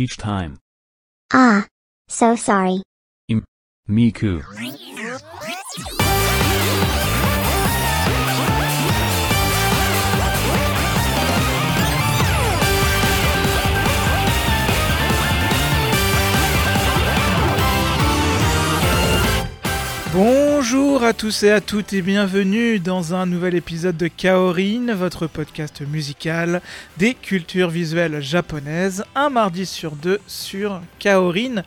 peach time. Ah. So sorry. Miku. Bonjour à tous et à toutes et bienvenue dans un nouvel épisode de Kaorin, votre podcast musical des cultures visuelles japonaises, un mardi sur deux sur kaorin.fr.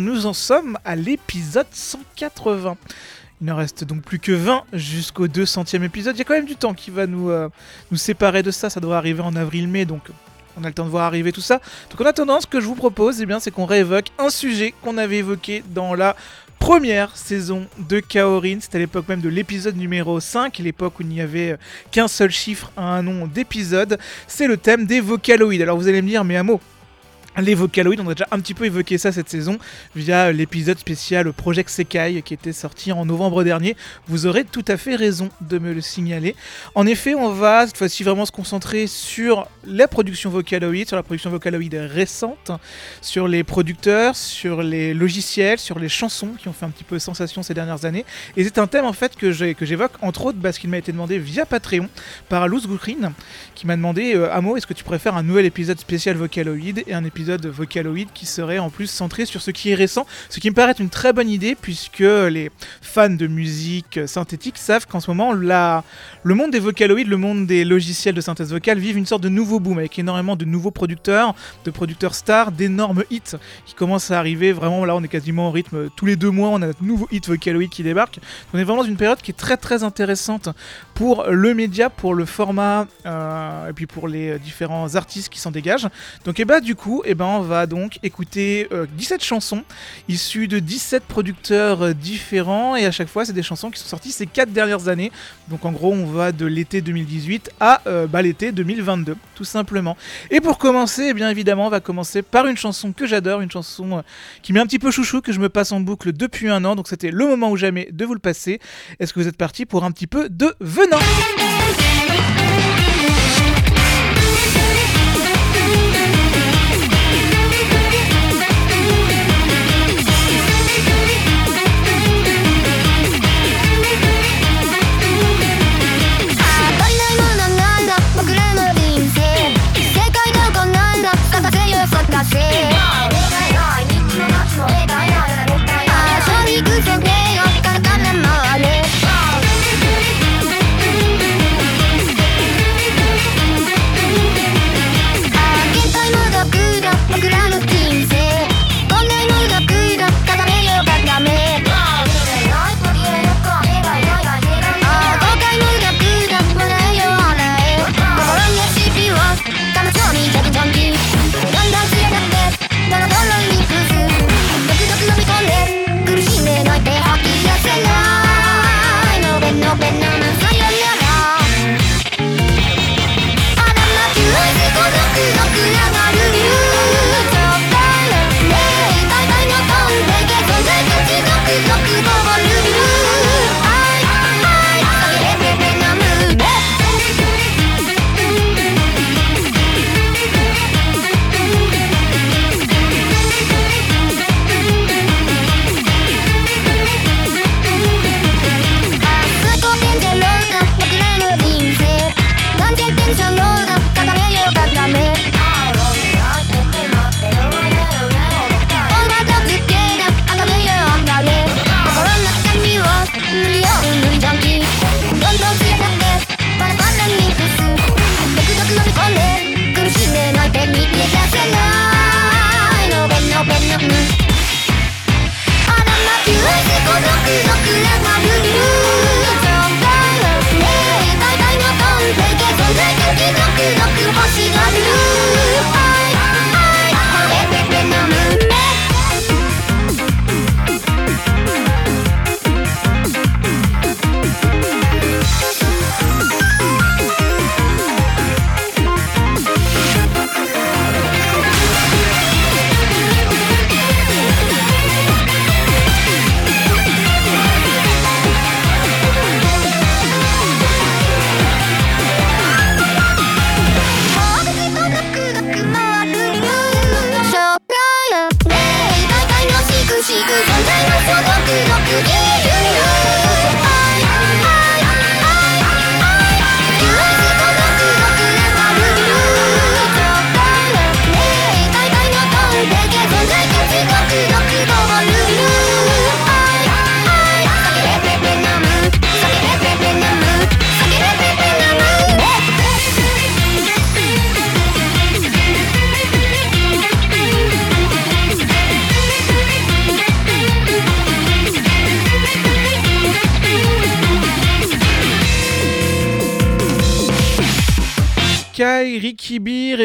Nous en sommes à l'épisode 180. Il ne reste donc plus que 20 jusqu'au 200e épisode. Il y a quand même du temps qui va nous, euh, nous séparer de ça. Ça doit arriver en avril-mai, donc on a le temps de voir arriver tout ça. Donc en attendant, ce que je vous propose, eh c'est qu'on réévoque un sujet qu'on avait évoqué dans la première saison de Kaorin. C'était à l'époque même de l'épisode numéro 5, l'époque où il n'y avait qu'un seul chiffre à un nom d'épisode. C'est le thème des vocaloïdes. Alors vous allez me dire, mais Amo, les vocaloïdes, on a déjà un petit peu évoqué ça cette saison via l'épisode spécial Project Sekai qui était sorti en novembre dernier. Vous aurez tout à fait raison de me le signaler. En effet, on va cette fois-ci vraiment se concentrer sur la production vocaloïde, sur la production vocaloïde récente, sur les producteurs, sur les logiciels, sur les chansons qui ont fait un petit peu sensation ces dernières années. Et c'est un thème en fait que j'évoque entre autres parce qu'il m'a été demandé via Patreon par Luz Gukrin qui m'a demandé euh, Amo, est-ce que tu préfères un nouvel épisode spécial vocaloïde et un épisode épisode Vocaloid qui serait en plus centré sur ce qui est récent, ce qui me paraît être une très bonne idée puisque les fans de musique synthétique savent qu'en ce moment la... le monde des Vocaloids, le monde des logiciels de synthèse vocale vivent une sorte de nouveau boom avec énormément de nouveaux producteurs, de producteurs stars, d'énormes hits qui commencent à arriver. Vraiment là on est quasiment au rythme tous les deux mois on a un nouveau hit Vocaloid qui débarque. On est vraiment dans une période qui est très très intéressante pour le média, pour le format euh, et puis pour les différents artistes qui s'en dégagent. Donc et bah du coup, et ben on va donc écouter 17 euh, chansons issues de 17 producteurs euh, différents et à chaque fois c'est des chansons qui sont sorties ces 4 dernières années. Donc en gros on va de l'été 2018 à euh, bah, l'été 2022 tout simplement. Et pour commencer, eh bien évidemment on va commencer par une chanson que j'adore, une chanson qui m'est un petit peu chouchou que je me passe en boucle depuis un an. Donc c'était le moment ou jamais de vous le passer. Est-ce que vous êtes parti pour un petit peu de venant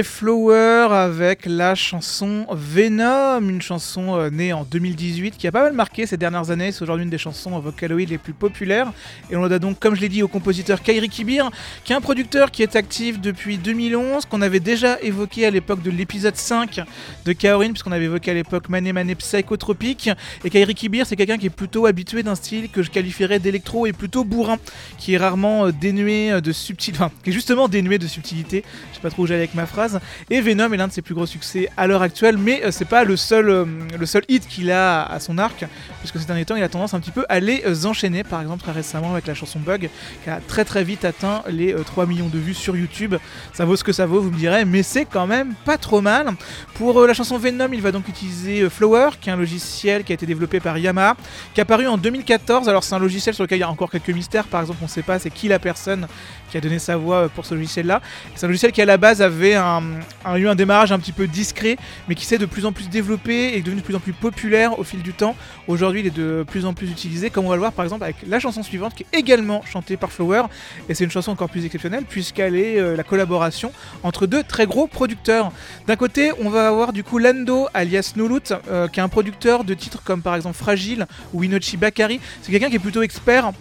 Flower avec la chanson Venom, une chanson euh, née en 2018 qui a pas mal marqué ces dernières années. C'est aujourd'hui une des chansons Vocaloid les plus populaires. Et on a donc, comme je l'ai dit, au compositeur Kairi Kibir, qui est un producteur qui est actif depuis 2011, qu'on avait déjà évoqué à l'époque de l'épisode 5 de Kaorin, puisqu'on avait évoqué à l'époque Mane Mane Psychotropique. Et Kairi Kibir, c'est quelqu'un qui est plutôt habitué d'un style que je qualifierais d'électro et plutôt bourrin, qui est rarement euh, dénué euh, de subtilité, enfin, qui est justement dénué de subtilité. Je sais pas trop où j'allais avec ma phrase. Et Venom est l'un de ses plus gros succès à l'heure actuelle, mais euh, c'est pas le seul, euh, le seul hit qu'il a à son arc, puisque ces derniers temps, il a tendance un petit peu à les euh, enchaîner. Par exemple, très récemment avec la chanson Bug, qui a très très vite atteint les euh, 3 millions de vues sur YouTube. Ça vaut ce que ça vaut, vous me direz, mais c'est quand même pas trop mal. Pour la chanson Venom, il va donc utiliser Flower, qui est un logiciel qui a été développé par Yamaha, qui est apparu en 2014. Alors c'est un logiciel sur lequel il y a encore quelques mystères. Par exemple, on sait pas c'est qui la personne qui a donné sa voix pour ce logiciel-là. C'est un logiciel qui à la base avait un, a eu un démarrage un petit peu discret, mais qui s'est de plus en plus développé et devenu de plus en plus populaire au fil du temps. Aujourd'hui, il est de plus en plus utilisé, comme on va le voir par exemple avec la chanson suivante, qui est également chantée par Flower. Et c'est une chanson encore plus exceptionnelle, puisqu'elle est euh, la collaboration entre deux très gros producteurs. D'un côté, on va avoir du coup Lando, alias Nulut, euh, qui est un producteur de titres comme par exemple Fragile ou Inochi Bakari. C'est quelqu'un qui est plutôt expert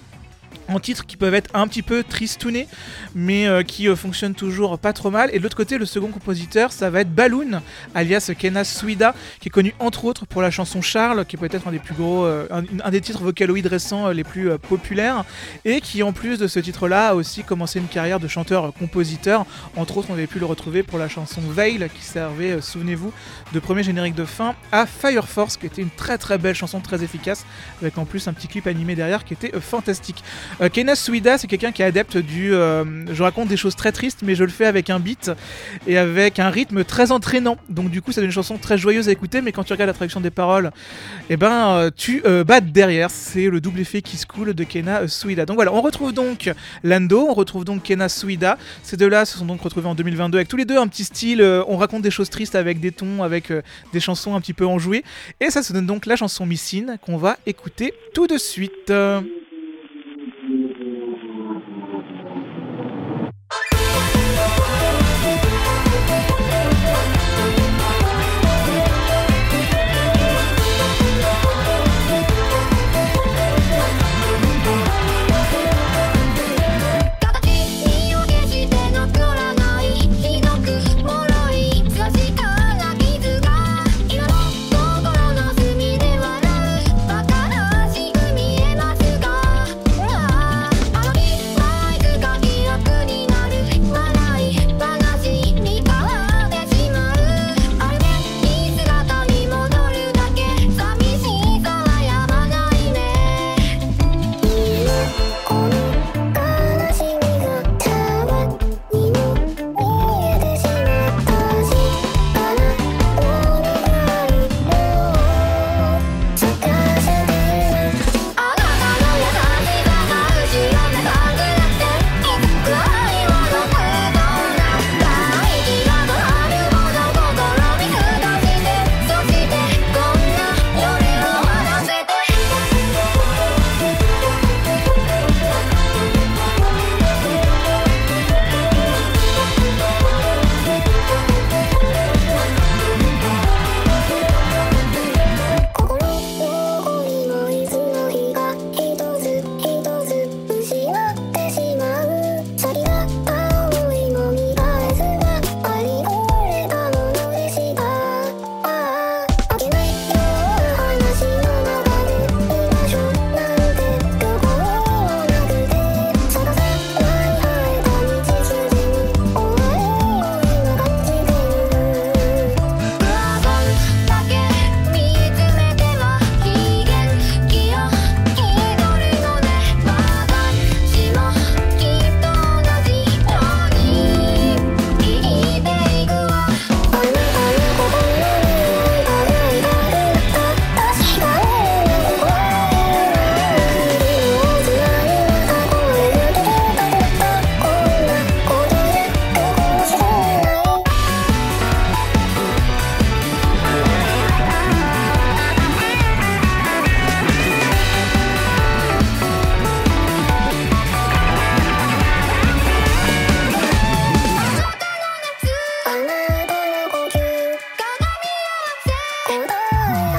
en titres qui peuvent être un petit peu tristounés, mais euh, qui euh, fonctionnent toujours pas trop mal. Et de l'autre côté, le second compositeur, ça va être Balloon, alias Kena Suida, qui est connu entre autres pour la chanson Charles, qui est peut-être un des plus gros, euh, un, des titres vocaloïdes récents les plus populaires, et qui en plus de ce titre-là a aussi commencé une carrière de chanteur-compositeur. Entre autres, on avait pu le retrouver pour la chanson Veil, qui servait, souvenez-vous, de premier générique de fin à Fire Force, qui était une très très belle chanson, très efficace, avec en plus un petit clip animé derrière qui était fantastique. Euh, Suida, c'est quelqu'un qui est adepte du. euh, je raconte des choses très tristes, mais je le fais avec un beat et avec un rythme très entraînant. Donc, du coup, c'est une chanson très joyeuse à écouter, mais quand tu regardes la traduction des paroles, eh ben, euh, tu euh, battes derrière. C'est le double effet qui se coule de Kena Suida. Donc voilà, on retrouve donc Lando, on retrouve donc Kena Suida. Ces deux-là se sont donc retrouvés en 2022 avec tous les deux un petit style. on raconte des choses tristes avec des tons, avec des chansons un petit peu enjouées. Et ça se donne donc la chanson Missine qu'on va écouter tout de suite. oh.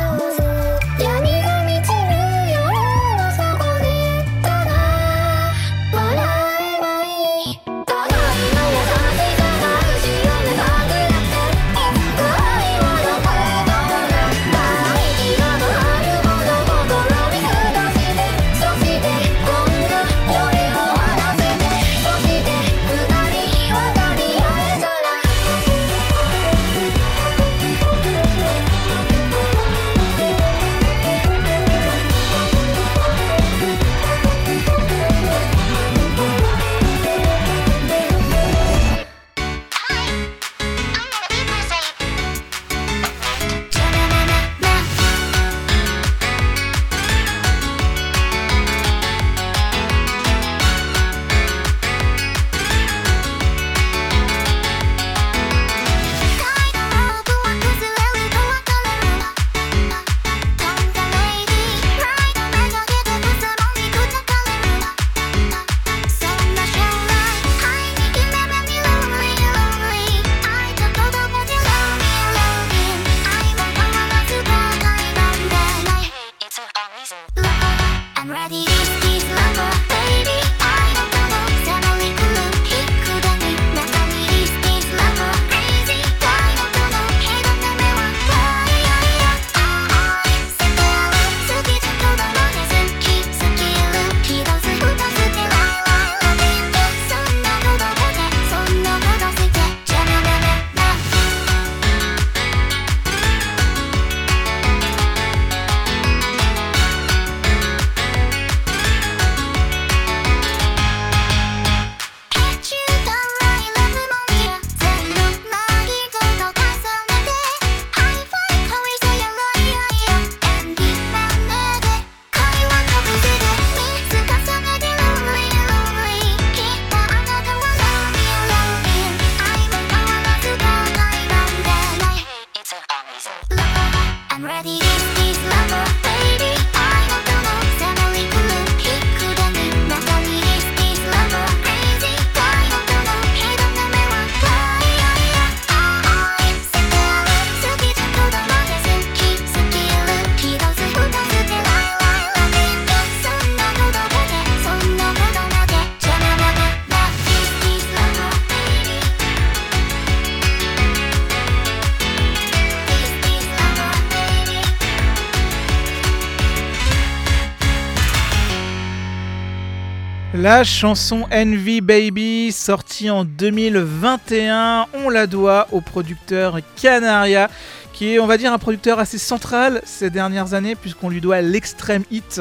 La chanson Envy Baby, sortie en 2021, on la doit au producteur Canaria, qui est, on va dire, un producteur assez central ces dernières années, puisqu'on lui doit l'extrême hit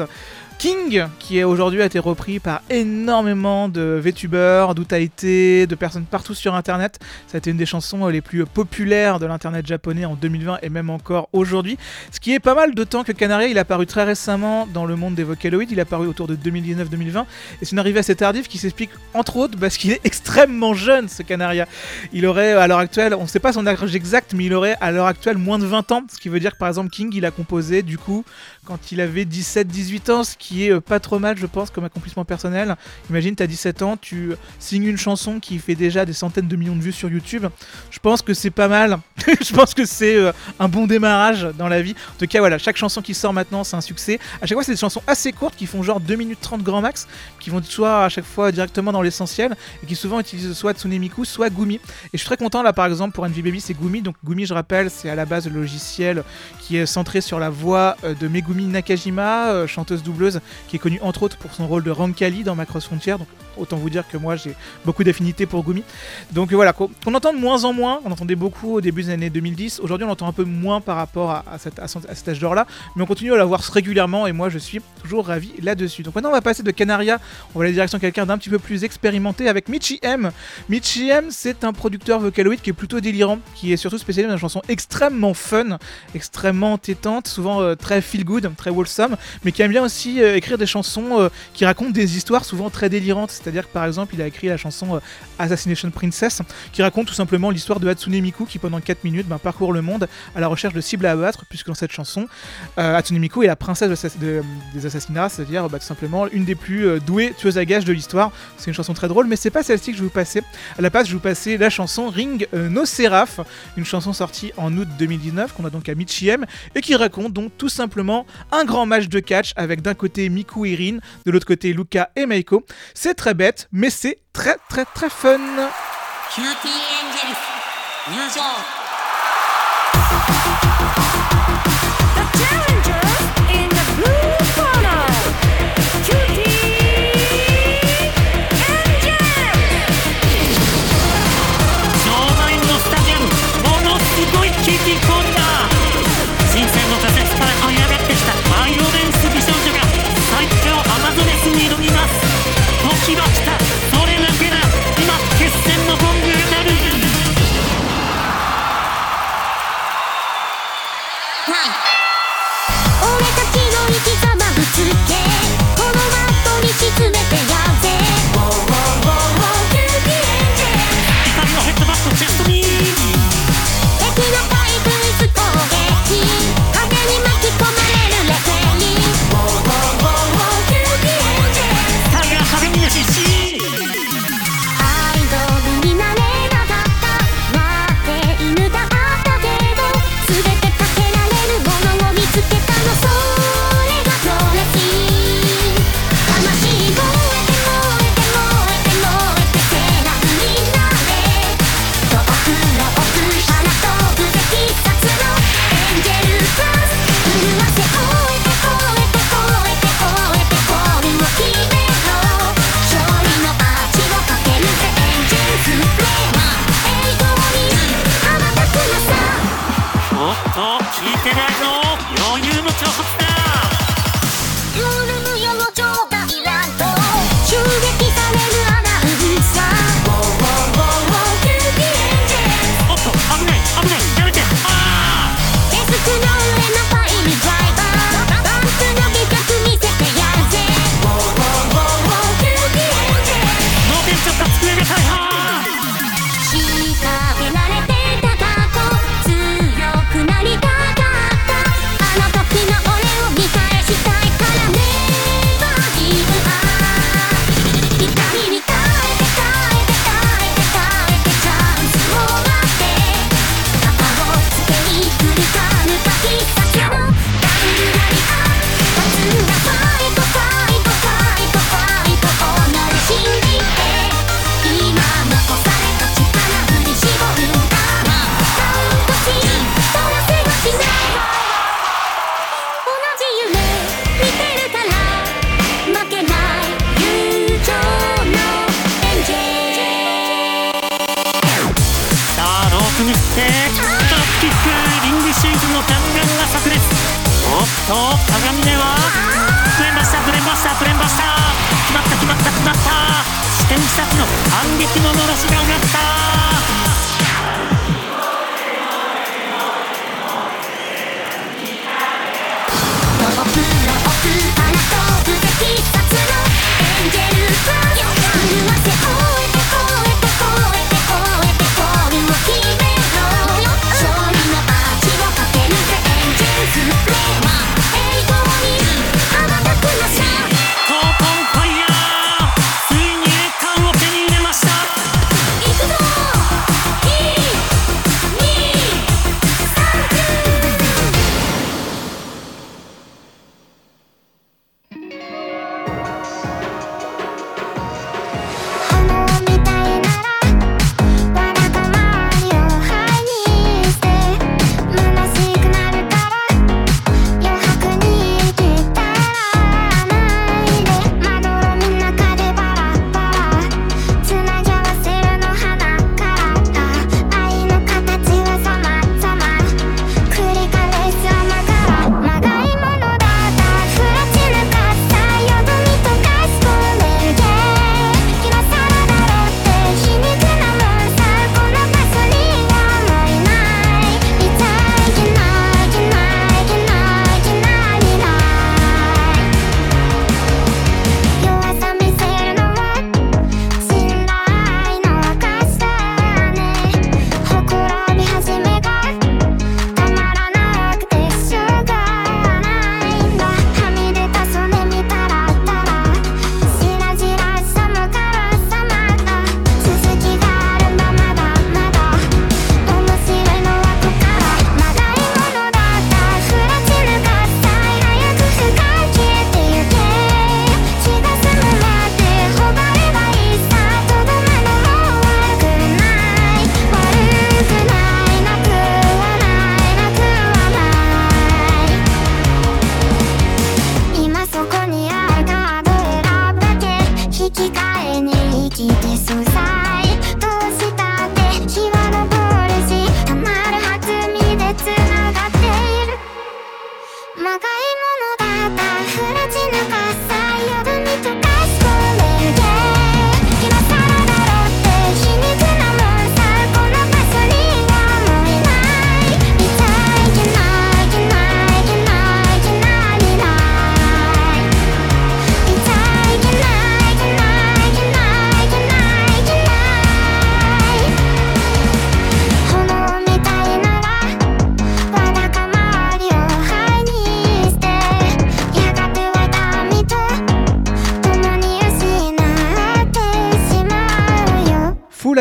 King, qui aujourd'hui a été repris par énormément de VTubers, d'Utaite, de personnes partout sur Internet. Ça a été une des chansons euh, les plus populaires de l'Internet japonais en 2020 et même encore aujourd'hui. Ce qui est pas mal, d'autant que Canaria, il a apparu très récemment dans le monde des Vocaloids, il a apparu autour de 2019-2020, et c'est une arrivée assez tardive qui s'explique entre autres parce qu'il est extrêmement jeune, ce Canaria. Il aurait, à l'heure actuelle, on ne sait pas son âge exact, mais il aurait à l'heure actuelle moins de 20 ans, ce qui veut dire que par exemple King, il a composé du coup quand il avait 17-18 ans, ce qui est euh, pas trop mal, je pense, comme accomplissement personnel. Imagine, t'as 17 ans, tu signes une chanson qui fait déjà des centaines de millions de vues sur YouTube. Je pense que c'est pas mal. je pense que c'est euh, un bon démarrage dans la vie. En tout cas, voilà, chaque chanson qui sort maintenant, c'est un succès. À chaque fois, c'est des chansons assez courtes qui font genre 2 minutes 30 grand max, qui vont soit à chaque fois directement dans l'essentiel, et qui souvent utilisent soit Tsunemiku, soit Gumi. Et je suis très content là, par exemple, pour Baby, c'est Gumi. Donc Gumi, je rappelle, c'est à la base le logiciel qui est centré sur la voix euh, de Megumi Nakajima, euh, chanteuse doubleuse, qui est connue entre autres pour son rôle de Rankali dans Macross Frontier. Autant vous dire que moi j'ai beaucoup d'affinités pour Gumi. Donc voilà, qu'on entend de moins en moins, on entendait beaucoup au début des années 2010, aujourd'hui on l'entend un peu moins par rapport à, cette- cet âge d'or là, mais on continue à la voir régulièrement et moi je suis toujours ravi là-dessus. Donc maintenant on va passer de Canaria, on va aller direction quelqu'un d'un petit peu plus expérimenté avec Michi M. Michi M c'est un producteur vocaloid qui est plutôt délirant, qui est surtout spécialisé dans des chansons extrêmement fun, extrêmement entêtantes, souvent euh, très feel good, très wholesome, mais qui aime bien aussi euh, écrire des chansons euh, qui racontent des histoires souvent très délirantes. C'est-à-dire que par exemple, il a écrit la chanson euh, Assassination Princess, qui raconte tout simplement l'histoire de Hatsune Miku qui pendant 4 minutes ben, parcourt le monde à la recherche de cibles à abattre, puisque dans cette chanson, euh, Hatsune Miku est la princesse de- des assassinats, c'est-à-dire bah, tout simplement une des plus euh, douées tueuses à gages de l'histoire. C'est une chanson très drôle, mais c'est pas celle-ci que je vais vous passer. À la place, je vais vous passer la chanson Ring euh, No Seraph, une chanson sortie en août 2019 qu'on a donc à Michiem et qui raconte donc tout simplement un grand match de catch avec d'un côté Miku et Rin, de l'autre côté Luca et Meiko. C'est très bête, mais c'est très très très fun. の反撃ののろしが上がった。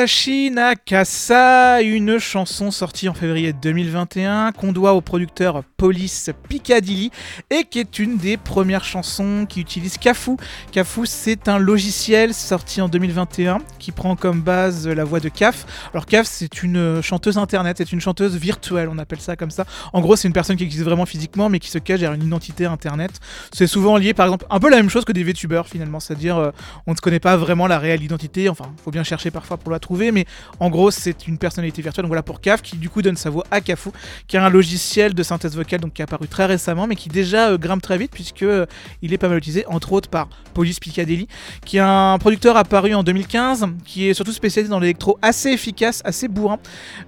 よ Fulashi Nakasa, une chanson sortie en février 2021 qu'on doit au producteur Police Piccadilly et qui est une des premières chansons qui utilise Kafu. Kafu, c'est un logiciel sorti en 2021 qui prend comme base la voix de Kaf. Alors Kaf, c'est une chanteuse internet, c'est une chanteuse virtuelle, on appelle ça comme ça. En gros, c'est une personne qui existe vraiment physiquement mais qui se cache derrière une identité internet. C'est souvent lié, par exemple, un peu la même chose que des VTubers finalement, c'est-à-dire euh, on ne connaît pas vraiment la réelle identité, enfin, faut bien chercher parfois pour la trouver, mais en gros, c'est une personnalité virtuelle. Donc voilà pour Kaf qui du coup donne sa voix à Kafu, qui est un logiciel de synthèse vocale donc qui est apparu très récemment, mais qui déjà euh, grimpe très vite puisque euh, il est pas mal utilisé, entre autres par Police Piccadilly, qui est un producteur apparu en 2015, qui est surtout spécialisé dans l'électro assez efficace, assez bourrin.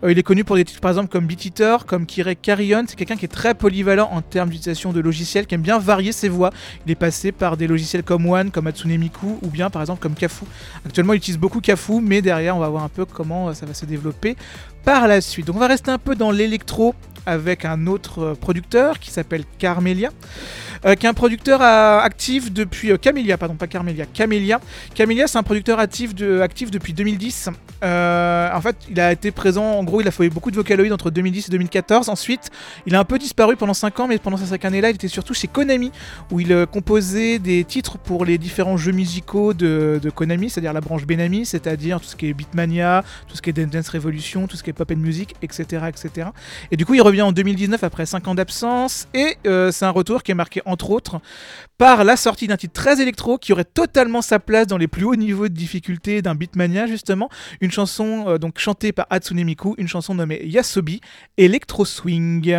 Euh, il est connu pour des titres par exemple comme Beat Eater, comme Kirei Carrion. C'est quelqu'un qui est très polyvalent en termes d'utilisation de logiciels, qui aime bien varier ses voix. Il est passé par des logiciels comme One, comme Hatsune Miku, ou bien par exemple comme Kafu. Actuellement, il utilise beaucoup Kafu, mais derrière, on va un peu comment euh, ça va se développer par la suite. Donc, on va rester un peu dans l'électro avec un autre euh, producteur qui s'appelle Carmelia, euh, qui est un producteur actif depuis euh, Camellia, pardon, pas Carmelia, Camellia. Camellia, c'est un producteur actif, de, actif depuis 2010. Euh, en fait, il a été présent, en gros, il a fait beaucoup de Vocaloid entre 2010 et 2014. Ensuite, il a un peu disparu pendant 5 ans, mais pendant ces 5 années-là, il était surtout chez Konami, où il euh, composait des titres pour les différents jeux musicaux de, de Konami, c'est-à-dire la branche Benami, c'est-à-dire tout ce qui est Beatmania, tout ce qui est Dance Revolution, tout ce qui est Pop and Music, etc., etc. Et du coup, il revient en 2019 après 5 ans d'absence et c'est un retour qui est marqué entre autres par la sortie d'un titre très électro qui aurait totalement sa place dans les plus hauts niveaux de difficulté d'un Beatmania justement, une chanson euh, donc chantée par Hatsune Miku, une chanson nommée Yasobi Electro Swing.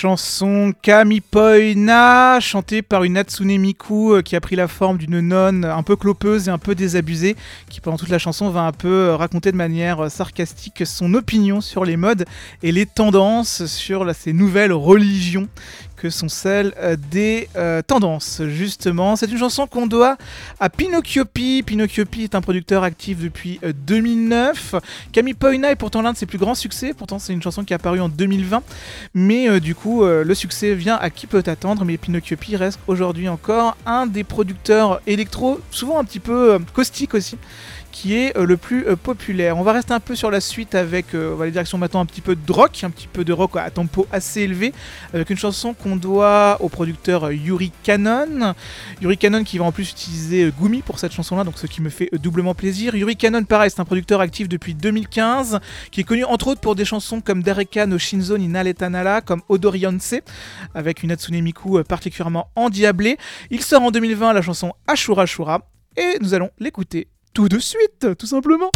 chanson Kamipoina, chantée par une Hatsune Miku euh, qui a pris la forme d'une nonne un peu clopeuse et un peu désabusée, qui pendant toute la chanson va un peu euh, raconter de manière euh, sarcastique son opinion sur les modes et les tendances sur ces nouvelles religions que sont celles euh, des euh, tendances. Justement, c'est une chanson qu'on doit à Pinocchio Pi. Pinocchio est un producteur actif depuis euh, 2009. Camille Poina est pourtant l'un de ses plus grands succès. Pourtant, c'est une chanson qui est apparue en 2020. Mais du coup, le succès vient à qui peut attendre. Mais pinocchiopi reste aujourd'hui encore un des producteurs électro, souvent un petit peu caustique aussi qui est euh, le plus euh, populaire. On va rester un peu sur la suite avec, euh, on va aller direction maintenant un petit peu de rock, un petit peu de rock à tempo assez élevé, avec une chanson qu'on doit au producteur Yuri Cannon. Yuri Cannon qui va en plus utiliser Gumi pour cette chanson-là, donc ce qui me fait doublement plaisir. Yuri Cannon, pareil, c'est un producteur actif depuis 2015, qui est connu entre autres pour des chansons comme Dareka no Shinzo ni Naletanala, comme Odorionse, avec une Hatsune Miku particulièrement endiablée. Il sort en 2020 la chanson Ashura Shura, et nous allons l'écouter tout de suite, tout simplement.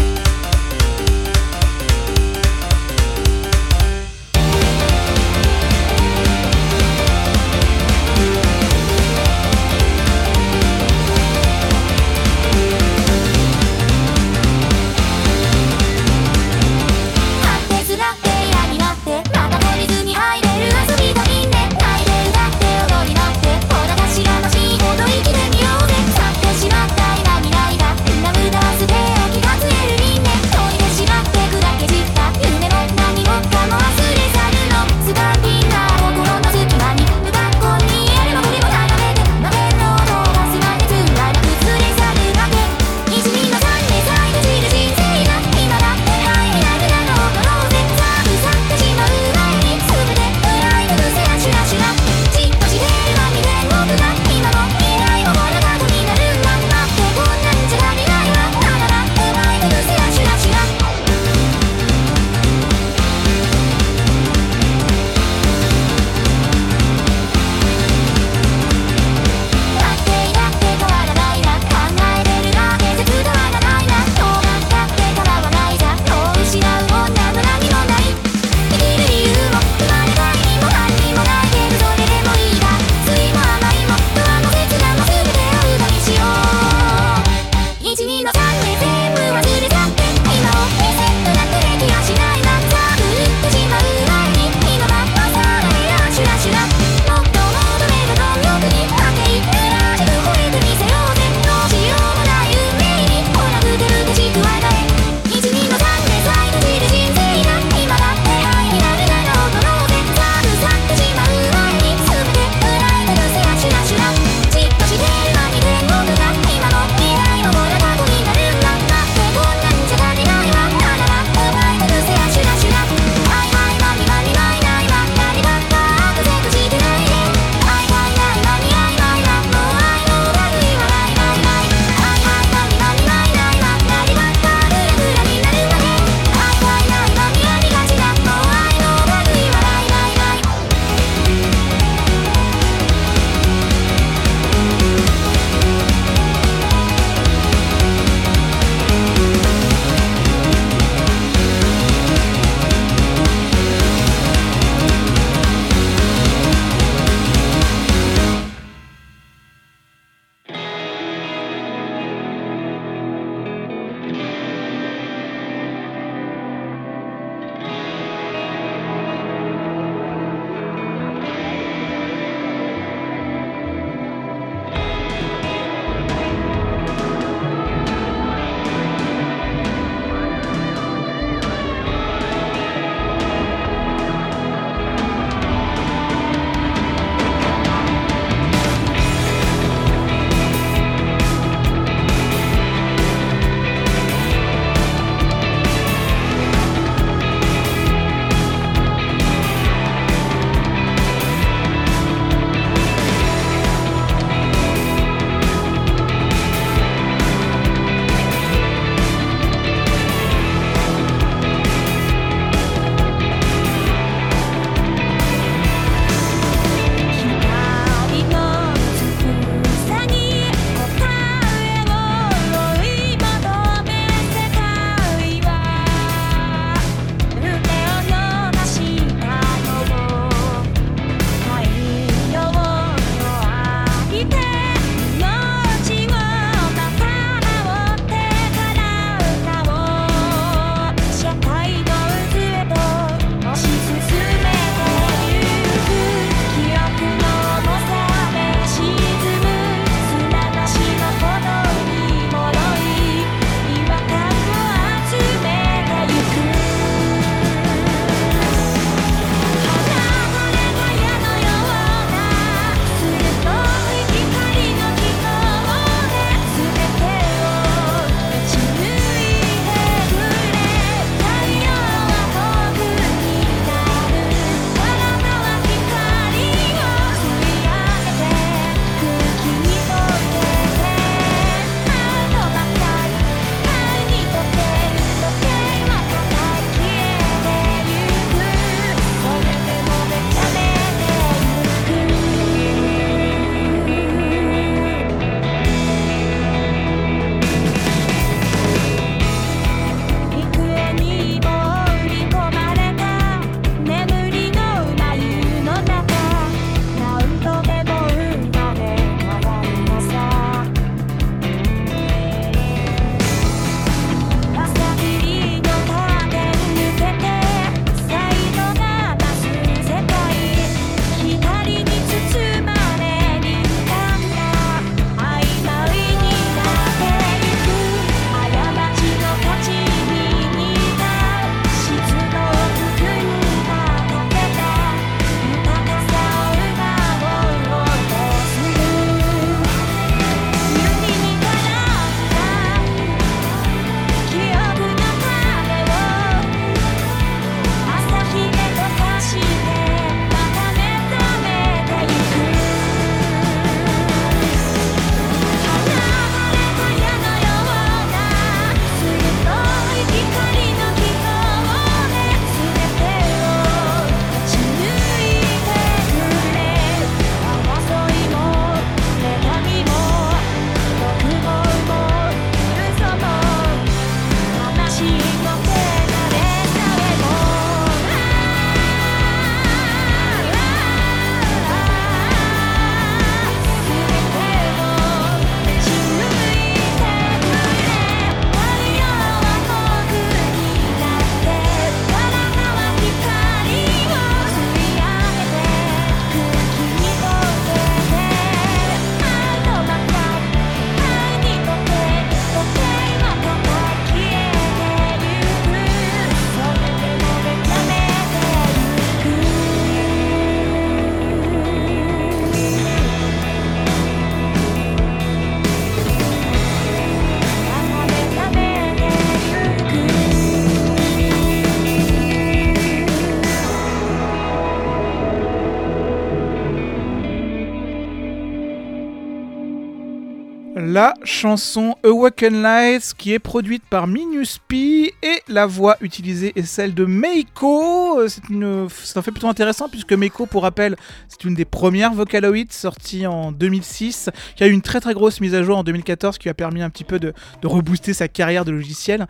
Chanson Awaken Lights qui est produite par Minus P et la voix utilisée est celle de Meiko. Euh, C'est un fait plutôt intéressant puisque Meiko, pour rappel, c'est une des premières Vocaloids sorties en 2006 qui a eu une très très grosse mise à jour en 2014 qui a permis un petit peu de, de rebooster sa carrière de logiciel.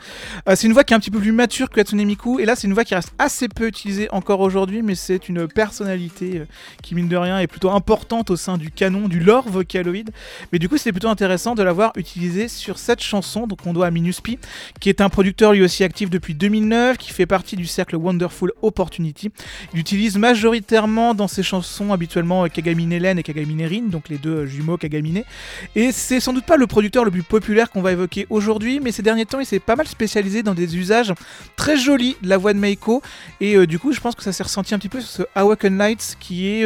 Euh, c'est une voix qui est un petit peu plus mature que Hatsune Miku et là c'est une voix qui reste assez peu utilisée encore aujourd'hui mais c'est une personnalité euh, qui mine de rien est plutôt importante au sein du canon du lore Vocaloid. Mais du coup, c'est plutôt intéressant de l'avoir utilisé sur cette chanson. Donc, on doit à Minuspi, qui est un producteur lui aussi actif depuis 2009, qui fait partie du cercle Wonderful Opportunity. Il utilise majoritairement dans ses chansons habituellement euh, Kagamine Len et Kagamine Rin, donc les deux euh, jumeaux Kagamine. Et c'est sans doute pas le producteur le plus populaire qu'on va évoquer aujourd'hui, mais ces derniers temps, il s'est pas mal spécialisé dans des usages très jolis de la voix de Meiko. Et euh, du coup, je pense que ça s'est ressenti un petit peu sur ce Awaken Lights qui est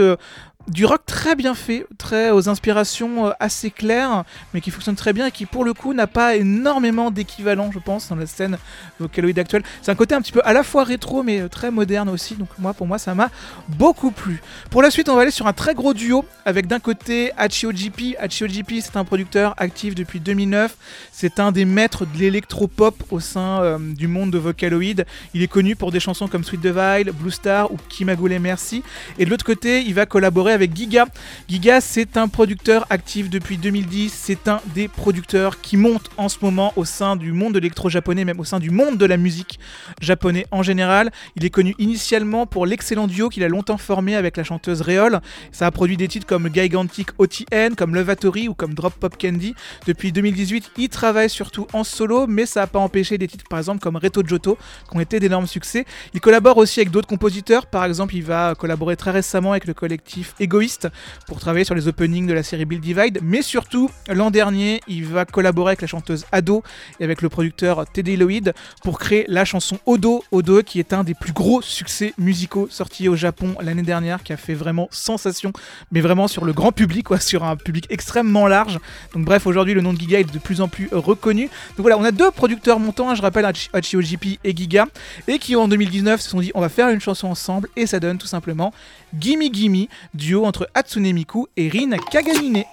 du rock très bien fait, très aux inspirations euh, assez claires, mais qui fonctionne très bien et qui pour le coup n'a pas énormément d'équivalent, je pense, dans la scène vocaloïde actuelle. C'est un côté un petit peu à la fois rétro mais euh, très moderne aussi, donc moi pour moi ça m'a beaucoup plu. Pour la suite, on va aller sur un très gros duo avec d'un côté Hachio. Hachio JP, c'est un producteur actif depuis 2009. C'est un des maîtres de l'électropop au sein euh, du monde de Vocaloid. Il est connu pour des chansons comme Sweet Devile, Blue Star ou Kimagure Merci. Et de l'autre côté, il va collaborer avec Giga. Giga, c'est un producteur actif depuis 2010. C'est un des producteurs qui monte en ce moment au sein du monde de l'électro japonais, même au sein du monde de la musique japonais en général. Il est connu initialement pour l'excellent duo qu'il a longtemps formé avec la chanteuse Réole. Ça a produit des titres comme Gigantic OTN, comme Lovatory ou comme Drop Pop Candy. Depuis 2018, il travaille surtout en solo, mais ça n'a pas empêché des titres par exemple comme Reto Joto qui ont été d'énormes succès. Il collabore aussi avec d'autres compositeurs, par exemple, il va collaborer très récemment avec le collectif Égoïste pour travailler sur les openings de la série Bill Divide, mais surtout l'an dernier, il va collaborer avec la chanteuse Ado et avec le producteur Teddy Lloyd pour créer la chanson Odo, Odo qui est un des plus gros succès musicaux sortis au Japon l'année dernière, qui a fait vraiment sensation, mais vraiment sur le grand public, quoi, sur un public extrêmement large. Donc bref, aujourd'hui le nom de Giga est de plus en plus reconnu. Donc voilà, on a deux producteurs montants, hein, je rappelle Hachi- Hachio JP et Giga, et qui en 2019 se sont dit on va faire une chanson ensemble, et ça donne tout simplement Gimme Gimme, duo entre Hatsune Miku et Rin Kagamine.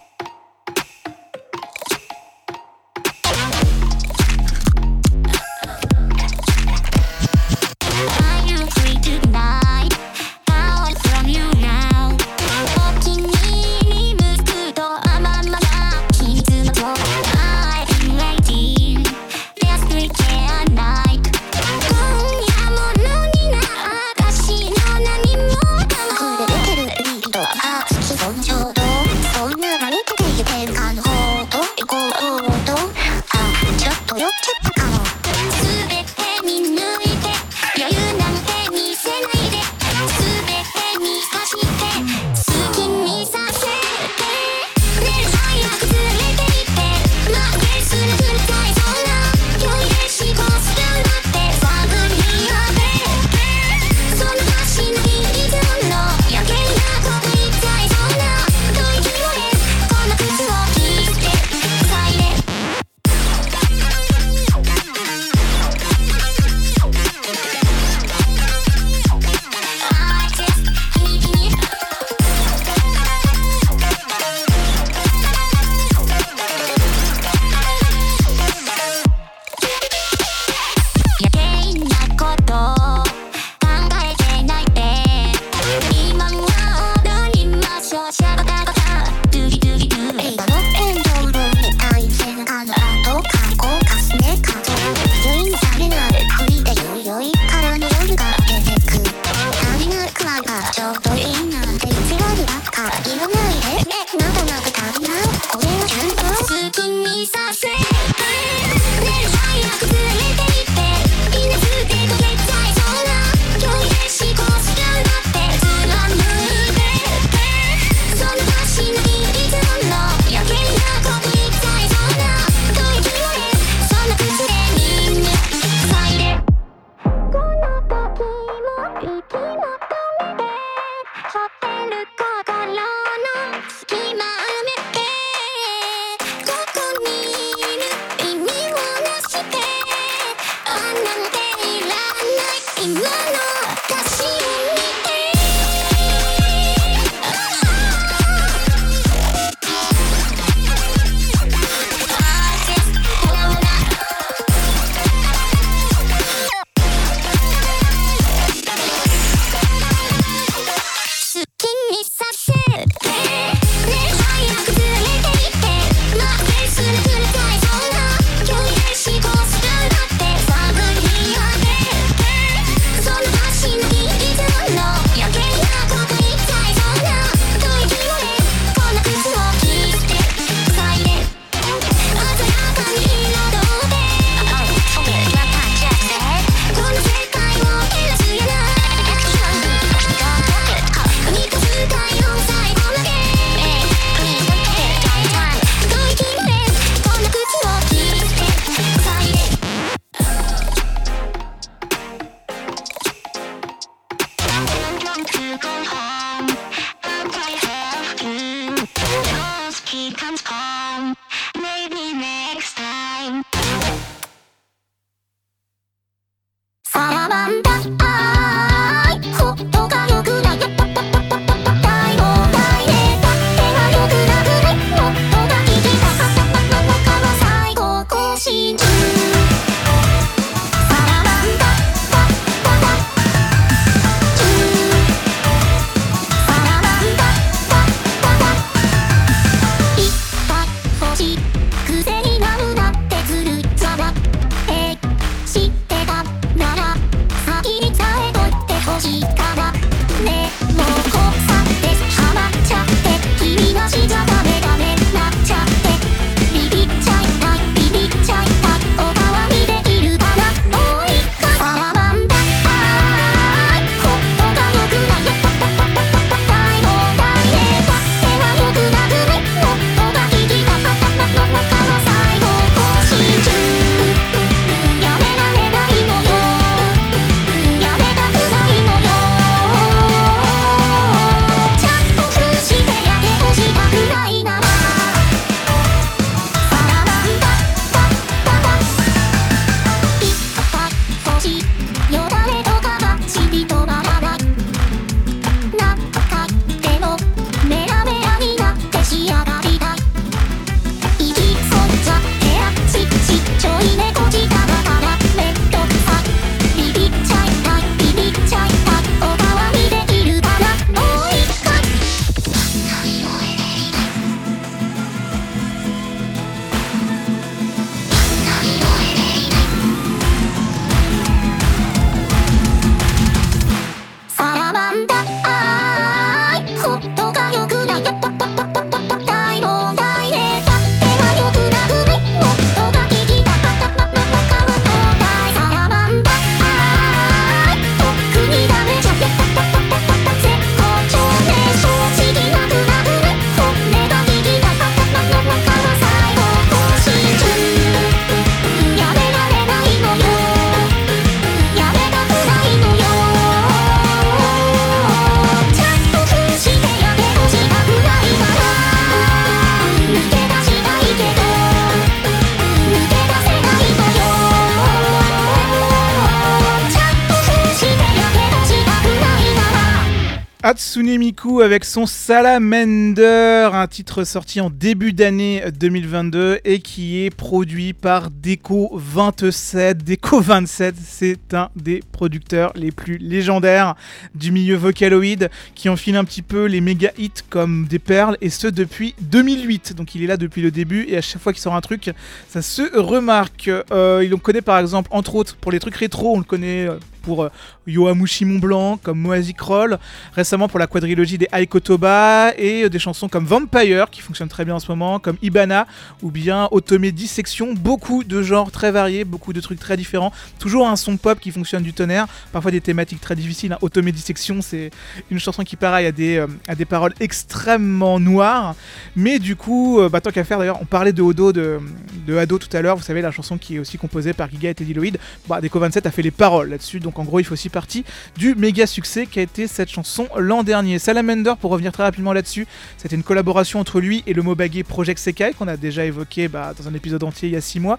Avec son Salamander, un titre sorti en début d'année 2022 et qui est produit par Deco 27. Deco 27, c'est un des producteurs les plus légendaires du milieu Vocaloid qui enfile un petit peu les méga hits comme des perles et ce depuis 2008. Donc il est là depuis le début et à chaque fois qu'il sort un truc, ça se remarque. Euh, il on connaît par exemple, entre autres, pour les trucs rétro, on le connaît euh, pour euh, Yoamushi Mont Blanc, comme Moazik Roll, récemment pour la quadrilogie des Aikotoba et euh, des chansons comme Vampire qui fonctionne très bien en ce moment, comme Ibana ou bien Otome Dissection. Beaucoup de genres très variés, beaucoup de trucs très différents. Toujours un son pop qui fonctionne du tonnerre, parfois des thématiques très difficiles. hein. Otome Dissection, c'est une chanson qui, pareil, a des, euh, a des paroles extrêmement noires. Mais du coup, euh, bah, tant qu'à faire, d'ailleurs, on parlait de Odo, de, de Ado tout à l'heure, vous savez, la chanson qui est aussi composée par Giga et Teddy Lloyd. Bah, Deco 27 a fait les paroles là-dessus, donc en gros, il fait aussi partie du méga succès qui a été cette chanson l'an dernier. Salamander, pour revenir très rapidement là-dessus, c'était une collaboration entre lui et le Mobagé Project Sekai qu'on a déjà évoqué bah, dans un épisode entier il y a 6 mois.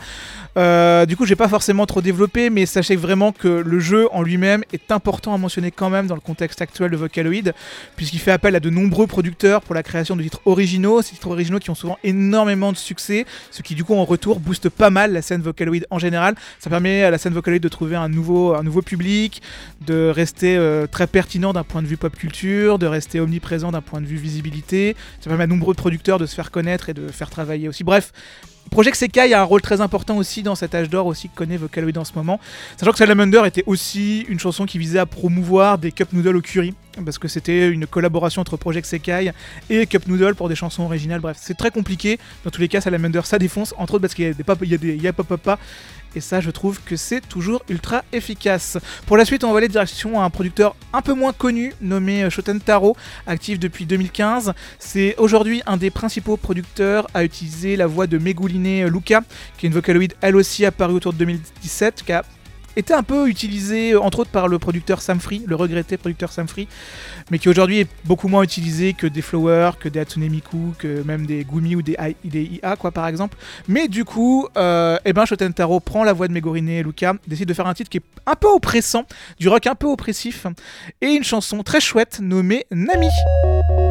Euh, du coup, j'ai pas forcément trop développé, mais sachez vraiment que le jeu en lui-même est important à mentionner quand même dans le contexte actuel de Vocaloid, puisqu'il fait appel à de nombreux producteurs pour la création de titres originaux, ces titres originaux qui ont souvent énormément de succès, ce qui du coup en retour booste pas mal la scène Vocaloid en général. Ça permet à la scène Vocaloid de trouver un nouveau public, de rester euh, très pertinent d'un point de vue pop culture, de rester omniprésent d'un point de vue visibilité. Ça permet à nombreux producteurs de se faire connaître et de faire travailler aussi. Bref, Project Sekai a un rôle très important aussi dans cet âge d'or aussi que connaît Vocaloid en ce moment. Sachant que Salamander était aussi une chanson qui visait à promouvoir des cup noodles au curry. Parce que c'était une collaboration entre Project Sekai et Cup Noodle pour des chansons originales. Bref, c'est très compliqué. Dans tous les cas, Salamander ça défonce. Entre autres parce qu'il y a des pop, il y a des il y a pop pop pas. Et ça, je trouve que c'est toujours ultra efficace. Pour la suite, on va aller direction à un producteur un peu moins connu, nommé euh, Shoten Taro, actif depuis 2015. C'est aujourd'hui un des principaux producteurs à utiliser la voix de Megouline Luca, qui est une vocaloid elle aussi apparue autour de 2017, qui a été un peu utilisé euh, entre autres par le producteur Sam Free, le regretté producteur Sam Free, mais qui aujourd'hui est beaucoup moins utilisé que des Flower, que des Hatsune Miku, que même des Gumi ou des, I- IA quoi par exemple. Mais du coup, euh, eh ben Shoten Taro prend la voix de Megorine et Luca, décide de faire un titre qui est un peu oppressant, du rock un peu oppressif, et une chanson très chouette nommée Nami.「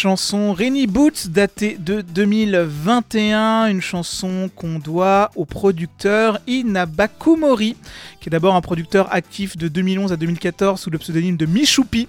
chanson Rainy Boots datée de 2021, une chanson qu'on doit au producteur Ina Bakumori qui est d'abord un producteur actif de 2011 à 2014 sous le pseudonyme de Michoupi,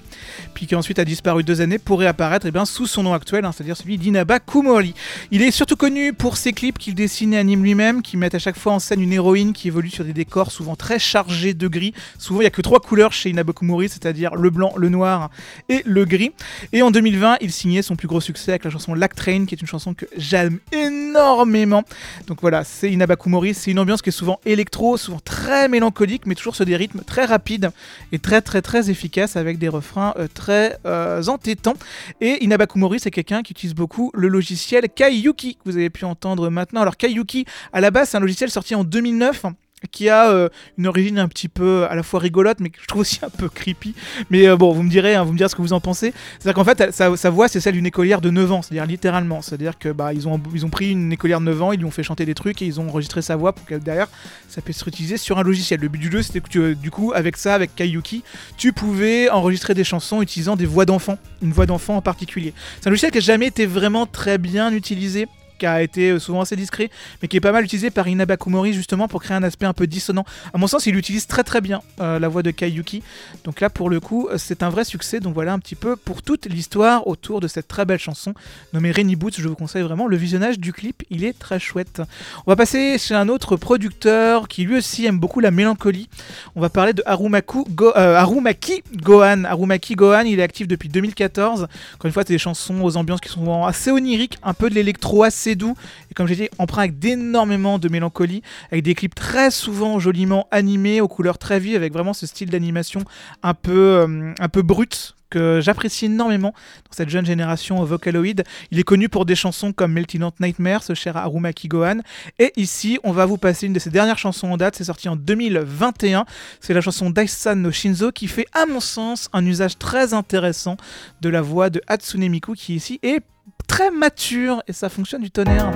puis qui ensuite a disparu deux années pour réapparaître bien, sous son nom actuel, hein, c'est-à-dire celui d'Inaba Kumori. Il est surtout connu pour ses clips qu'il dessine et anime lui-même, qui mettent à chaque fois en scène une héroïne qui évolue sur des décors souvent très chargés de gris. Souvent, il n'y a que trois couleurs chez Inaba Kumori, c'est-à-dire le blanc, le noir et le gris. Et en 2020, il signait son plus gros succès avec la chanson Lac Train, qui est une chanson que j'aime énormément. Donc voilà, c'est Inaba Kumori, c'est une ambiance qui est souvent électro, souvent très mélancolique mais toujours sur des rythmes très rapides et très très très efficaces avec des refrains euh, très euh, entêtants. Et Inaba Kumori, c'est quelqu'un qui utilise beaucoup le logiciel Kaiyuki, que vous avez pu entendre maintenant. Alors Kaiyuki, à la base, c'est un logiciel sorti en 2009 qui a euh, une origine un petit peu à la fois rigolote mais que je trouve aussi un peu creepy. Mais euh, bon vous me direz hein, vous me direz ce que vous en pensez. C'est à dire qu'en fait sa, voix c'est celle d'une écolière de 9 ans c'est à dire littéralement. C'est à dire que bah ils ont ils ont pris une écolière de 9 ans ils lui ont fait chanter des trucs et ils ont enregistré sa voix pour que derrière ça puisse se réutiliser sur un logiciel. Le but du jeu c'était que euh, du coup avec ça avec Kaiyuki tu pouvais enregistrer des chansons utilisant des voix d'enfants une voix d'enfant en particulier. C'est un logiciel qui n'a jamais été vraiment très bien utilisé qui a été euh, souvent assez discret, mais qui est pas mal utilisé par Inaba Kumori justement pour créer un aspect un peu dissonant. À mon sens, il utilise très très bien euh, la voix de Kaiyuki. Donc là, pour le coup, euh, c'est un vrai succès. Donc voilà un petit peu pour toute l'histoire autour de cette très belle chanson nommée Rainy Boots. Je vous conseille vraiment le visionnage du clip, il est très chouette. On va passer chez un autre producteur qui lui aussi aime beaucoup la mélancolie. On va parler de Harumaku Harumaki Gohan. Harumaki Gohan, il est actif depuis 2014. Encore une fois, c'est des chansons aux ambiances qui sont assez oniriques, un peu de l'électro assez doux, et comme j'ai dit, emprunt avec d'énormément de mélancolie, avec des clips très souvent joliment animés, aux couleurs très vives, avec vraiment ce style d'animation un peu, euh, un peu brut que j'apprécie énormément dans cette jeune génération Vocaloid. Il est connu pour des chansons comme Melting Nightmare, ce cher Harumaki Gohan. Et ici, on va vous passer une de ses dernières chansons en date. C'est sorti en 2021. C'est la chanson Daisan no Shinzo qui fait, à mon sens, un usage très intéressant de la voix de Hatsune Miku qui ici est très mature et ça fonctionne du tonnerre.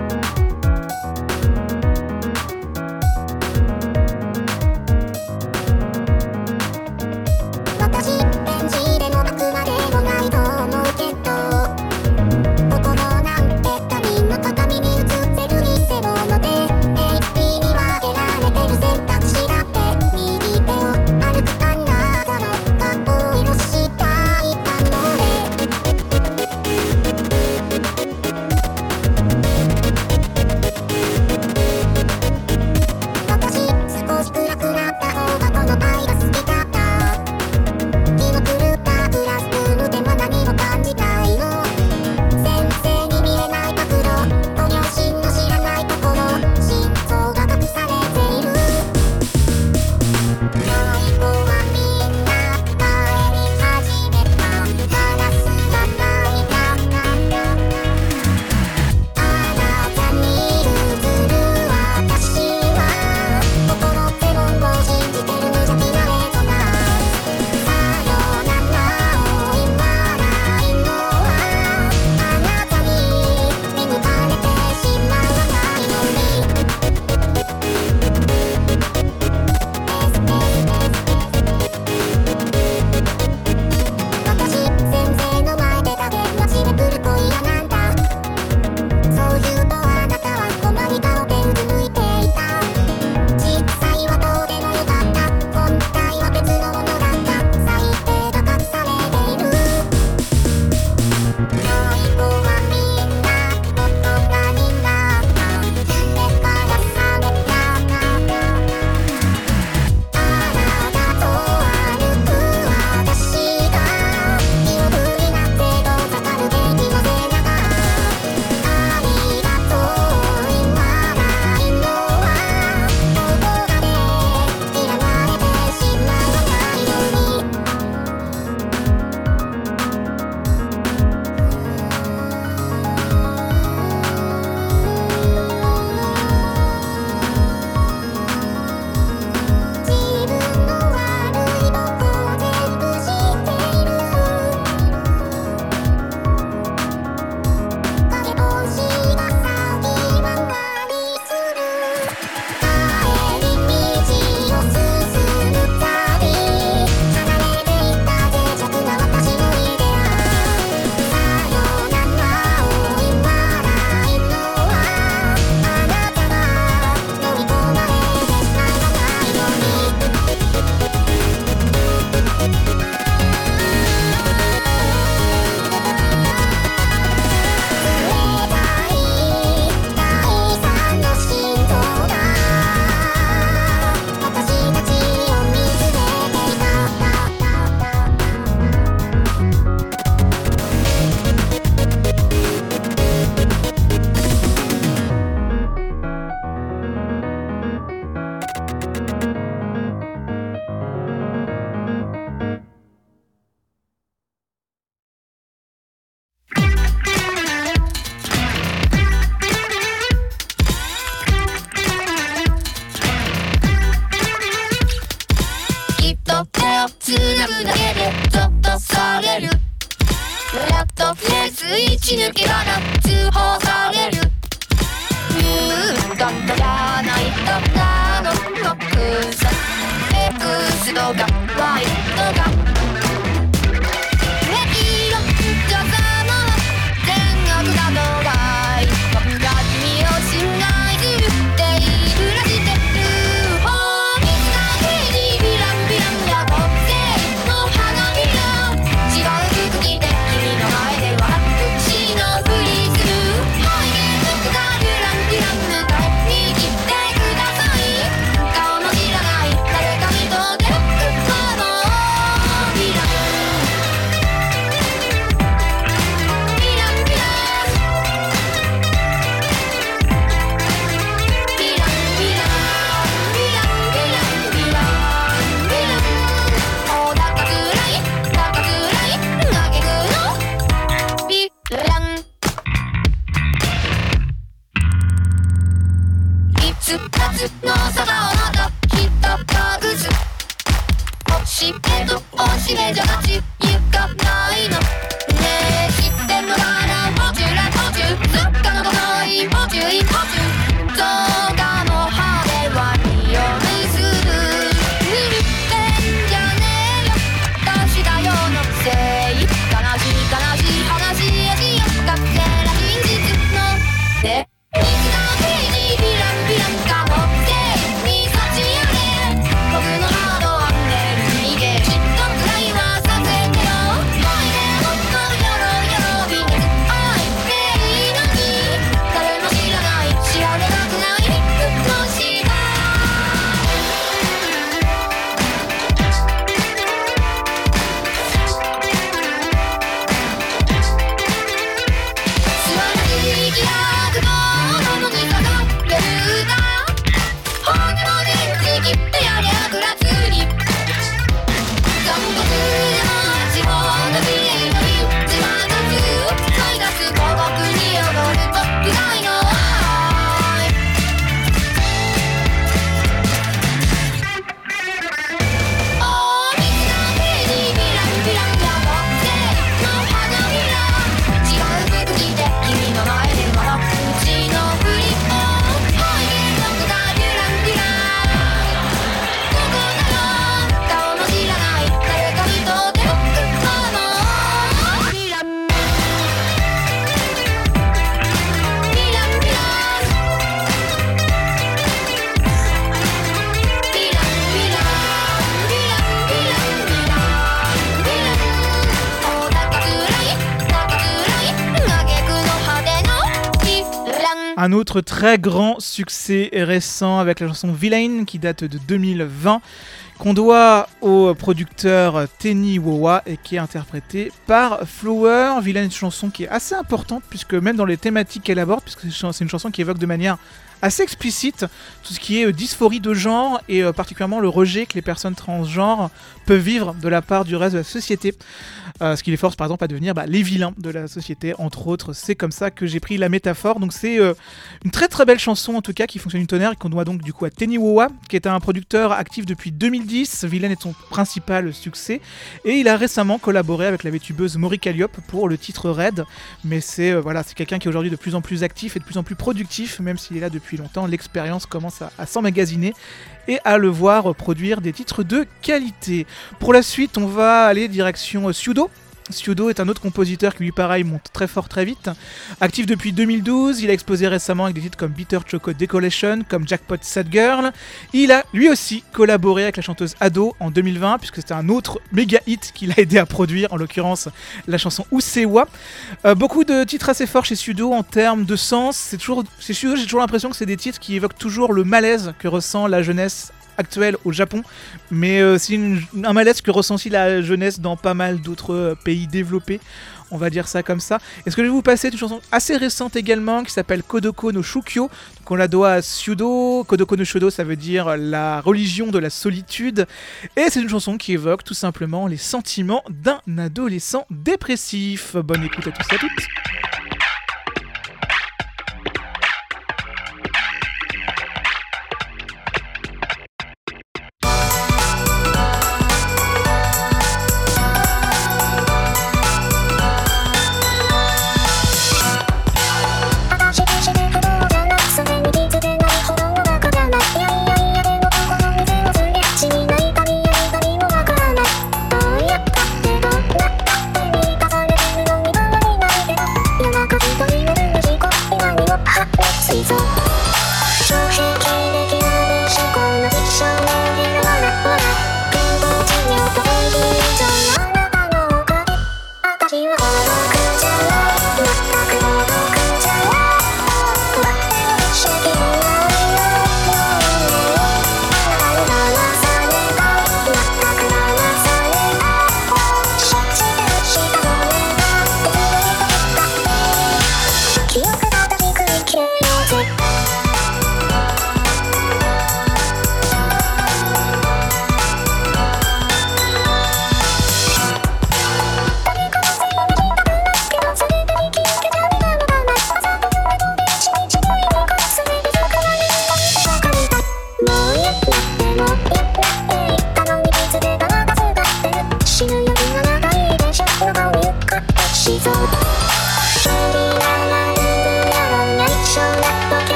Un autre très grand succès récent avec la chanson Villain qui date de 2020 qu'on doit au producteur Tenny Wowa et qui est interprété par Flower. Villain, une chanson qui est assez importante puisque même dans les thématiques qu'elle aborde, puisque c'est une chanson qui évoque de manière assez explicite tout ce qui est euh, dysphorie de genre et euh, particulièrement le rejet que les personnes transgenres peuvent vivre de la part du reste de la société. Euh, ce qui les force par exemple à devenir bah, les vilains de la société, entre autres. C'est comme ça que j'ai pris la métaphore. Donc c'est euh, une très très belle chanson en tout cas qui fonctionne du tonnerre et qu'on doit donc du coup à Tenny Wowa, qui est un producteur actif depuis 2010. Villain est son principal succès et il a récemment collaboré avec la vétubeuse Maury Calliope pour le titre Red. Mais c'est euh, c'est quelqu'un qui est aujourd'hui de plus en plus actif et de plus en plus productif, même s'il est là depuis longtemps. L'expérience commence à s'emmagasiner et à le voir produire des titres de qualité. Pour la suite, on va aller direction Sudo. Sudo est un autre compositeur qui lui pareil monte très fort très vite. Actif depuis 2012, il a exposé récemment avec des titres comme Bitter Choco Decollation, comme Jackpot Sad Girl. Il a lui aussi collaboré avec la chanteuse Ado en 2020 puisque c'était un autre méga hit qu'il a aidé à produire, en l'occurrence la chanson Usewa. Euh, beaucoup de titres assez forts chez Sudo en termes de sens. C'est toujours, chez Sudo, j'ai toujours l'impression que c'est des titres qui évoquent toujours le malaise que ressent la jeunesse actuelle au Japon, mais euh, c'est un malaise que ressent aussi la jeunesse dans pas mal d'autres euh, pays développés. On va dire ça comme ça. Est-ce que je vais vous passer une chanson assez récente également qui s'appelle Kodoko no Shukyo? Donc on la doit à Sudo. Kodoko no Shudo, ça veut dire la religion de la solitude. Et c'est une chanson qui évoque tout simplement les sentiments d'un adolescent dépressif. Bonne écoute à tous et à toutes.「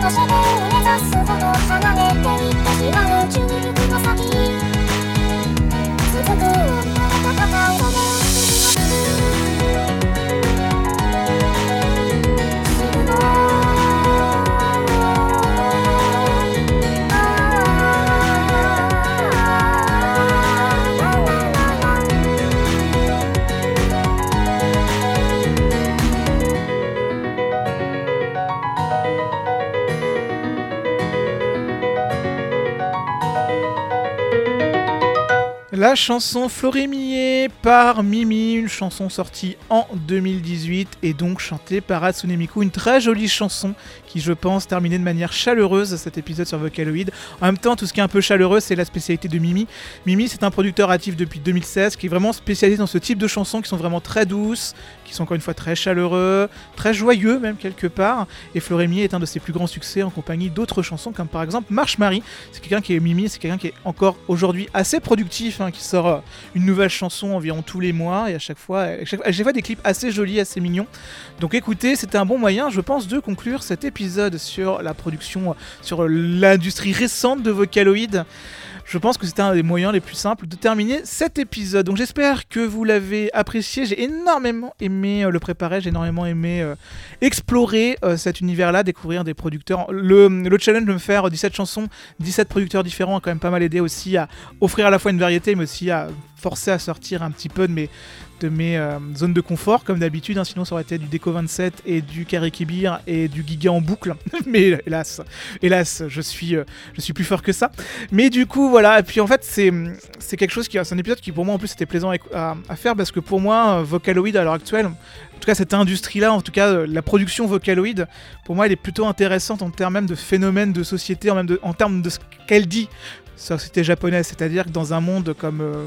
都市部目指すほど離れていった気が夢中 La chanson Par Mimi, une chanson sortie en 2018 et donc chantée par Hatsune Miku, une très jolie chanson qui je pense terminait de manière chaleureuse cet épisode sur Vocaloid. En même temps, tout ce qui est un peu chaleureux, c'est la spécialité de Mimi. Mimi, c'est un producteur actif depuis 2016 qui est vraiment spécialisé dans ce type de chansons qui sont vraiment très douces, qui sont encore une fois très chaleureux, très joyeux même quelque part. Et Florémillet est un de ses plus grands succès en compagnie d'autres chansons comme par exemple Marche Marie. C'est quelqu'un qui est Mimi, c'est quelqu'un qui est encore aujourd'hui assez productif, hein, qui sort euh, une nouvelle chanson environ tous les mois et à chaque fois, chaque fois des clips assez jolis, assez mignons. Donc écoutez, c'était un bon moyen, je pense, de conclure cet épisode sur la production, sur l'industrie récente de Vocaloid. Je pense que c'était un des moyens les plus simples de terminer cet épisode. Donc j'espère que vous l'avez apprécié. J'ai énormément aimé euh, le préparer, j'ai énormément aimé euh, explorer euh, cet univers-là, découvrir des producteurs. Le, le challenge de me faire 17 chansons, 17 producteurs différents a quand même pas mal aidé aussi à offrir à la fois une variété, mais aussi à forcer à sortir un petit peu de mes, de mes euh, zones de confort, comme d'habitude. hein, sinon, ça aurait été du Deco 27 et du Karikibir et du Giga en boucle. mais hélas, hélas, je suis, euh, je suis plus fort que ça. Mais du coup, voilà. Et puis en fait, c'est, quelque chose qui, c'est un épisode qui pour moi en plus était plaisant à, faire parce que pour moi, euh, Vocaloid à l'heure actuelle, en tout cas cette industrie-là, en tout cas la production Vocaloid, pour moi, elle est plutôt intéressante en termes même de phénomène de société, en, même en termes de ce qu'elle dit société japonaise, c'est-à-dire que dans un monde comme euh,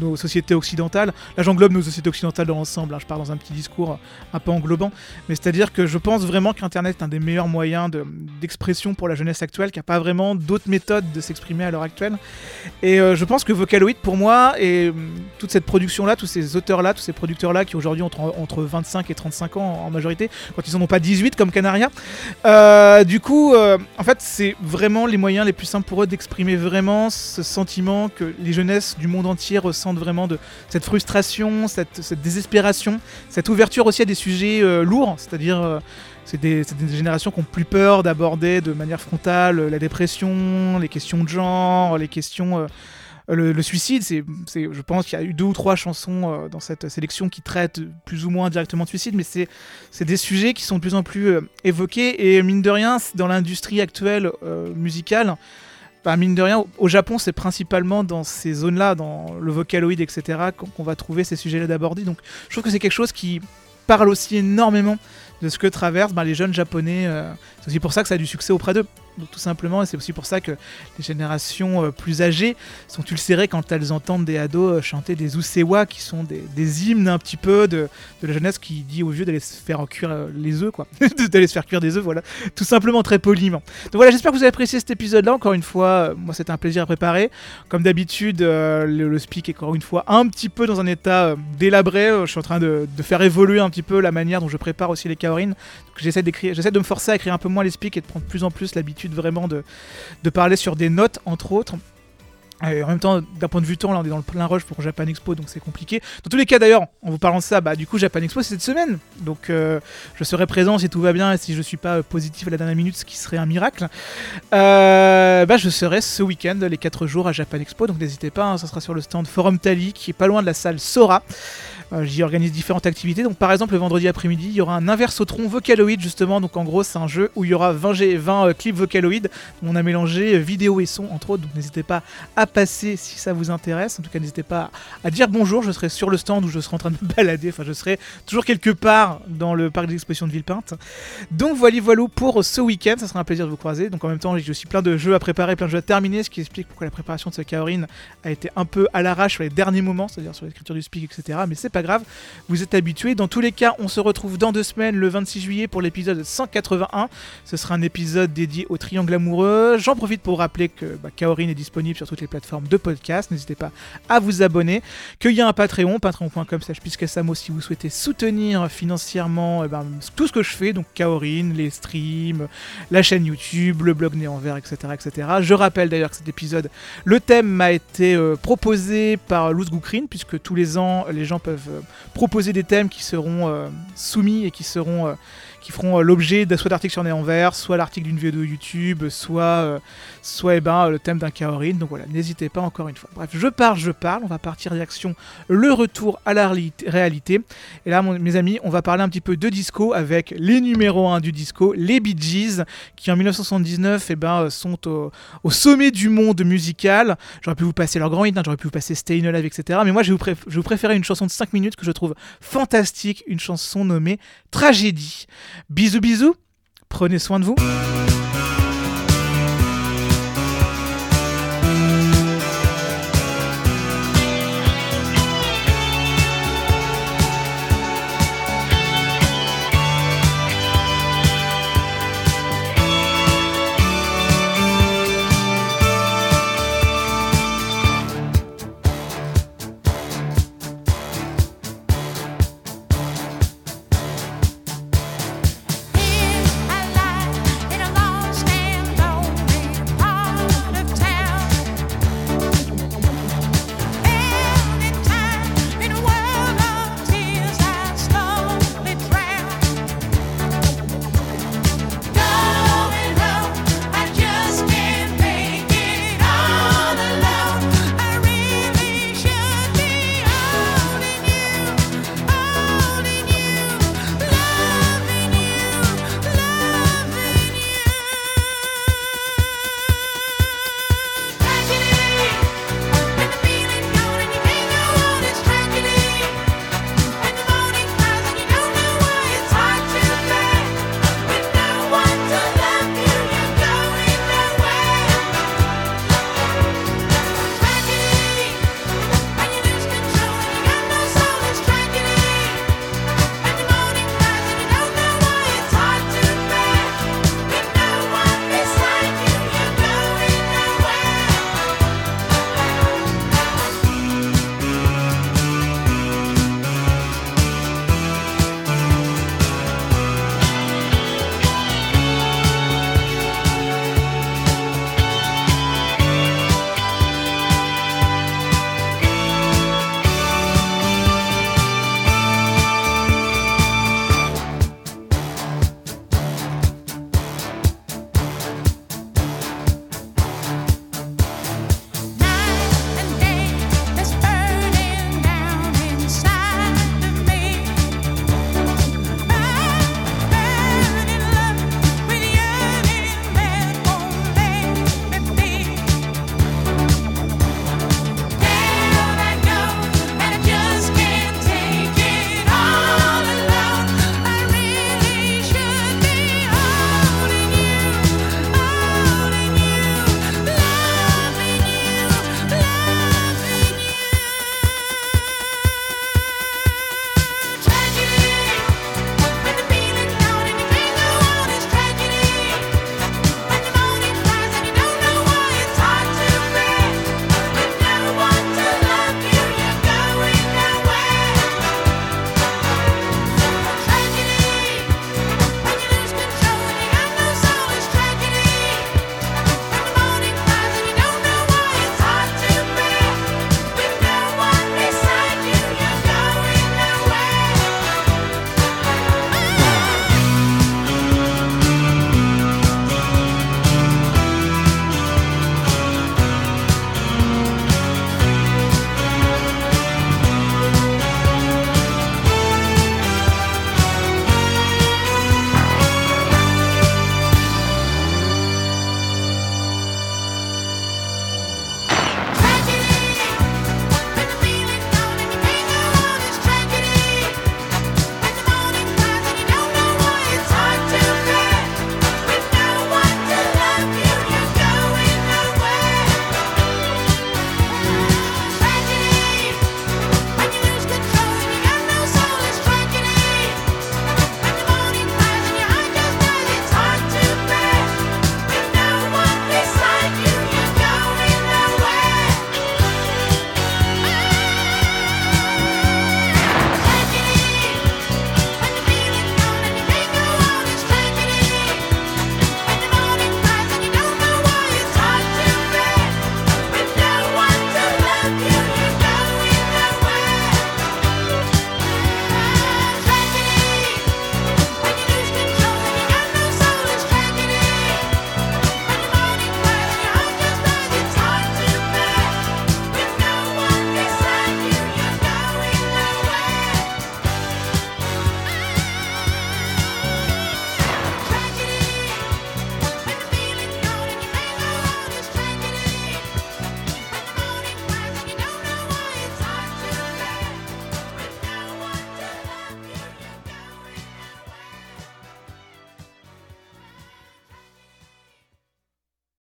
nos sociétés occidentales, là j'englobe nos sociétés occidentales dans l'ensemble, hein, je pars dans un petit discours un peu englobant, mais c'est-à-dire que je pense vraiment qu'Internet est un des meilleurs moyens de- d'expression pour la jeunesse actuelle, qu'il n'y a pas vraiment d'autres méthodes de s'exprimer à l'heure actuelle. Et euh, je pense que Vocaloid, pour moi, et toute cette production-là, tous ces auteurs-là, tous ces producteurs-là, qui aujourd'hui ont entre, entre 25 et 35 ans en, majorité, quand ils en ont pas 18 comme Canaria, euh, du coup, euh, en fait, c'est vraiment les moyens les plus simples pour eux d'exprimer vraiment ce sentiment que les jeunesses du monde entier ressentent vraiment de cette frustration, cette, cette désespération, cette ouverture aussi à des sujets euh, lourds, c'est-à-dire euh, c'est des, générations qui ont plus peur d'aborder de manière frontale euh, la dépression, les questions de genre, les questions... euh, le, suicide, c'est, je pense qu'il y a eu deux ou trois chansons dans cette sélection qui traitent plus ou moins directement de suicide, mais c'est, des sujets qui sont de plus en plus évoqués. Et mine de rien, dans l'industrie actuelle musicale, bah, mine de rien, au- Japon, c'est principalement dans ces zones-là, dans le vocaloid, etc., qu'on, va trouver ces sujets-là d'aborder. Donc je trouve que c'est quelque chose qui parle aussi énormément de ce que traversent bah, les jeunes japonais. euh, c'est aussi pour ça que ça a du succès auprès d'eux. Donc, tout simplement, et c'est aussi pour ça que les générations euh, plus âgées sont ulcérées quand elles entendent des ados euh, chanter des usewa, qui sont des, hymnes un petit peu de, de la jeunesse qui dit aux vieux d'aller se faire cuire euh, les œufs, quoi. d'aller se faire cuire des œufs, voilà. Tout simplement, très poliment. Donc voilà, j'espère que vous avez apprécié cet épisode-là. Encore une fois, moi, c'était un plaisir à préparer. Comme d'habitude, le, speak est encore une fois un petit peu dans un état délabré. Je suis en train de, de faire évoluer un petit peu la manière dont je prépare aussi les kaorines. J'essaie de me forcer à écrire un peu moins les speaks et de prendre plus en plus l'habitude vraiment de, de parler sur des notes, entre autres. Et en même temps, d'un point de vue temps, là on est dans le plein rush pour Japan Expo, donc c'est compliqué. Dans tous les cas d'ailleurs, en vous parlant de ça, bah du coup Japan Expo c'est cette semaine, donc euh, je serai présent si tout va bien et si je suis pas euh, positif à la dernière minute, ce qui serait un miracle. Euh, bah je serai ce week-end les 4 jours à Japan Expo, donc n'hésitez pas, hein, ça sera sur le stand Forum Tali qui est pas loin de la salle Sora. Euh, J'y organise différentes activités. Donc, par exemple, le vendredi après-midi, il y aura un inversotron Vocaloid, justement. Donc, en gros, c'est un jeu où il y aura 20, G- 20 euh, clips Vocaloid. où On a mélangé euh, vidéo et son, entre autres. Donc, n'hésitez pas à passer si ça vous intéresse. En tout cas, n'hésitez pas à dire bonjour. Je serai sur le stand où je serai en train de me balader. Enfin, je serai toujours quelque part dans le parc d'exposition de Villepinte. Donc, voilà, voilà pour ce week-end. Ça sera un plaisir de vous croiser. Donc, en même temps, j'ai aussi plein de jeux à préparer, plein de jeux à terminer. Ce qui explique pourquoi la préparation de ce Kaorin a été un peu à l'arrache sur les derniers moments, c'est-à-dire sur l'écriture du speak, etc. Mais c'est pas grave. Vous êtes habitués. Dans tous les cas, on se retrouve dans deux semaines, le 26 juillet, pour l'épisode 181. Ce sera un épisode dédié au triangle amoureux. J'en profite pour rappeler que bah, Kaorin est disponible sur toutes les plateformes de podcast. N'hésitez pas à vous abonner. Qu'il y a un Patreon, patreon.com slash puisqu'asamo si vous souhaitez soutenir financièrement eh ben, tout ce que je fais, donc Kaorin, les streams, la chaîne YouTube, le blog Néant Vert, etc., etc. Je rappelle d'ailleurs que cet épisode, le thème m'a été euh, proposé par Luz Goukrin, puisque tous les ans, les gens peuvent proposer des thèmes qui seront euh, soumis et qui seront euh, qui feront euh, l'objet de soit d'articles sur Néant Vert, soit l'article d'une vidéo YouTube, soit euh, soit eh ben, le thème d'un Kaorin. Donc voilà, n'hésitez pas encore une fois. Bref, je parle, je parle. On va partir d'action le retour à la réali- réalité. Et là, mes amis, on va parler un petit peu de disco avec les numéros 1 du disco, les Bee Gees, qui en 1979 eh ben, sont au, sommet du monde musical. J'aurais pu vous passer leur grand hit, hein, j'aurais pu vous passer Stay Alive, etc. Mais moi, je vous je vais vous préférer une chanson de 5 minutes que je trouve fantastique, une chanson nommée Tragédie. Bisous, bisous, prenez soin de vous.